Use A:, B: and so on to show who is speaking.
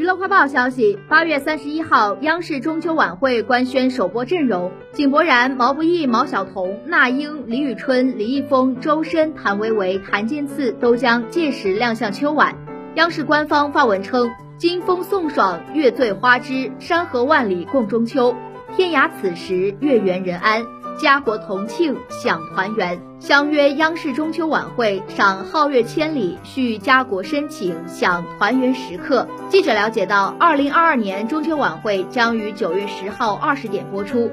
A: 娱乐快报消息，八月三十一号，央视中秋晚会官宣首播阵容，井柏然、毛不易、毛晓彤、那英、李宇春、李易峰、周深、谭维维、谭健次都将届时亮相秋晚。央视官方发文称：“金风送爽，月醉花枝，山河万里共中秋。天涯此时，月圆人安。”家国同庆享团圆，相约央视中秋晚会，赏皓月千里，叙家国深情，享团圆时刻。记者了解到，二零二二年中秋晚会将于九月十号二十点播出。